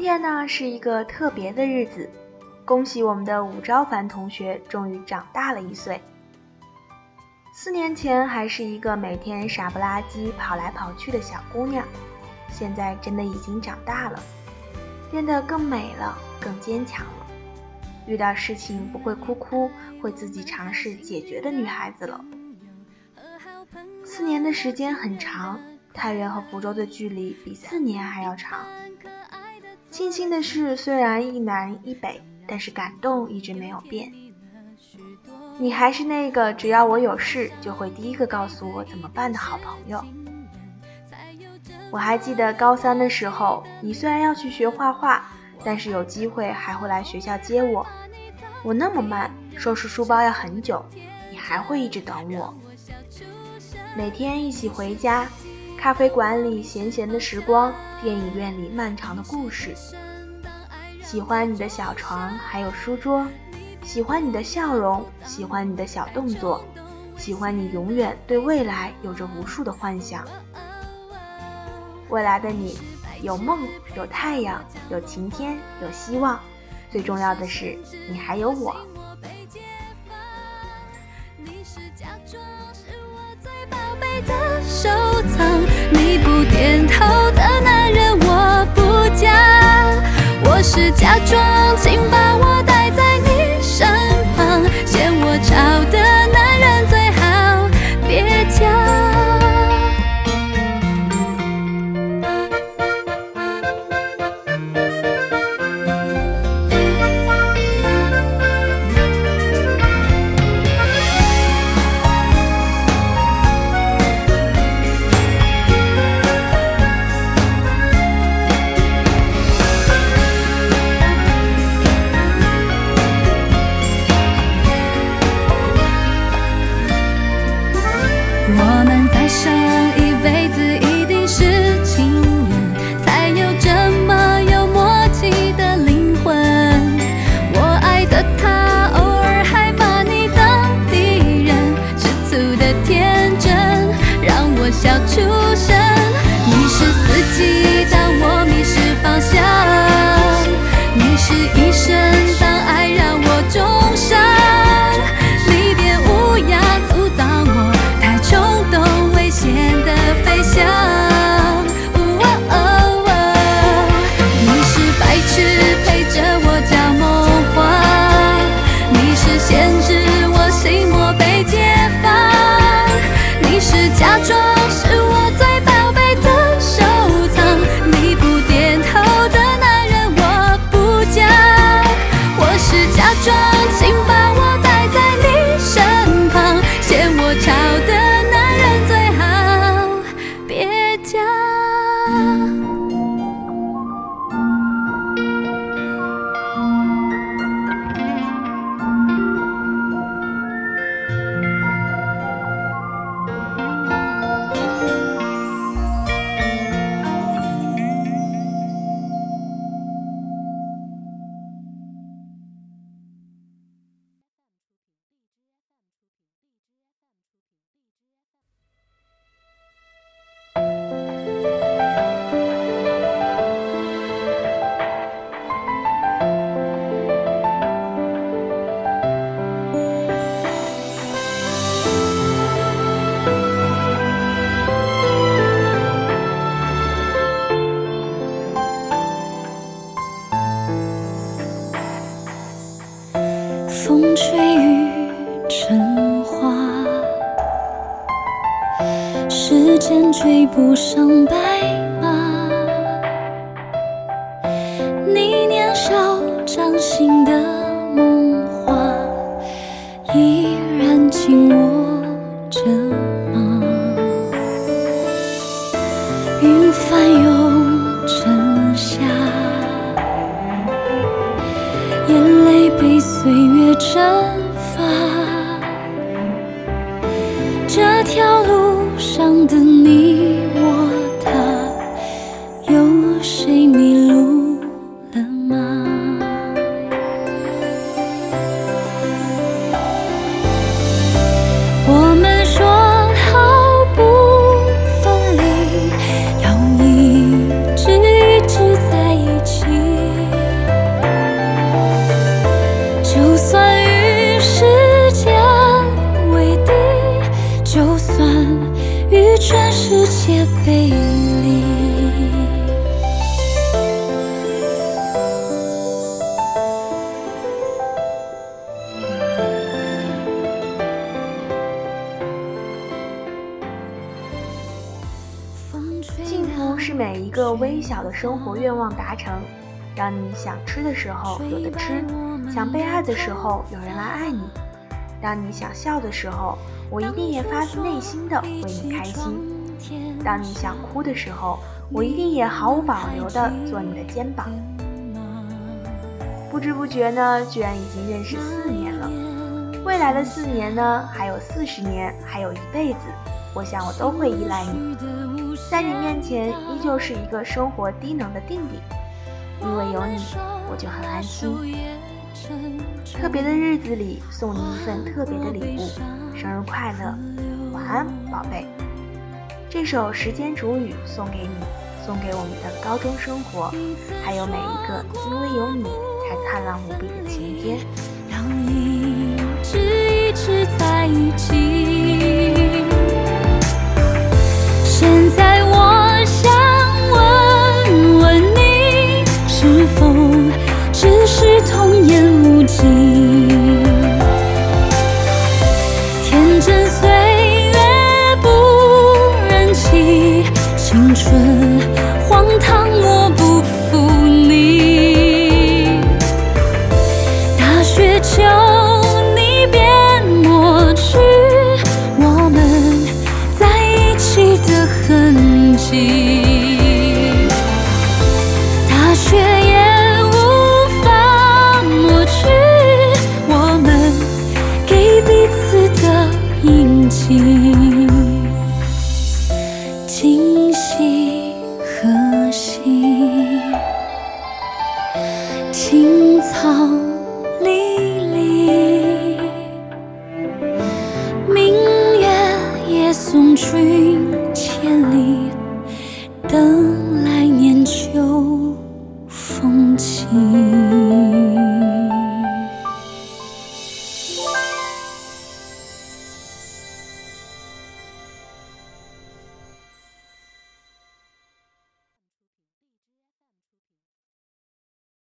今天呢是一个特别的日子，恭喜我们的武昭凡同学终于长大了一岁。四年前还是一个每天傻不拉几跑来跑去的小姑娘，现在真的已经长大了，变得更美了，更坚强了。遇到事情不会哭哭，会自己尝试解决的女孩子了。四年的时间很长，太原和福州的距离比四年还要长。庆幸的是，虽然一南一北，但是感动一直没有变。你还是那个只要我有事就会第一个告诉我怎么办的好朋友。我还记得高三的时候，你虽然要去学画画，但是有机会还会来学校接我。我那么慢，收拾书包要很久，你还会一直等我。每天一起回家。咖啡馆里闲闲的时光，电影院里漫长的故事。喜欢你的小床，还有书桌；喜欢你的笑容，喜欢你的小动作，喜欢你永远对未来有着无数的幻想。未来的你，有梦，有太阳，有晴天，有希望。最重要的是，你还有我。点头的男人我不嫁，我是假装，请把我风吹雨成花。时间追不上白岁月就算与世界为敌，就算与全世界背离。风吹，幸福是每一个微小的生活愿望达成。让你想吃的时候有的吃，想被爱的时候有人来爱你。当你想笑的时候，我一定也发自内心的为你开心；当你想哭的时候，我一定也毫无保留的做你的肩膀。不知不觉呢，居然已经认识四年了。未来的四年呢，还有四十年，还有一辈子，我想我都会依赖你，在你面前依旧是一个生活低能的定定，因为有你，我就很安心。特别的日子里送你一份特别的礼物，生日快乐，晚安，宝贝。这首时间煮雨送给你，送给我们的高中生活，还有每一个因为有你才。灿烂无比的晴天，让一直一直在一起。童言无忌？天真岁月不忍欺，青春荒唐我不负你。大雪秋青草离离明月夜送君千里。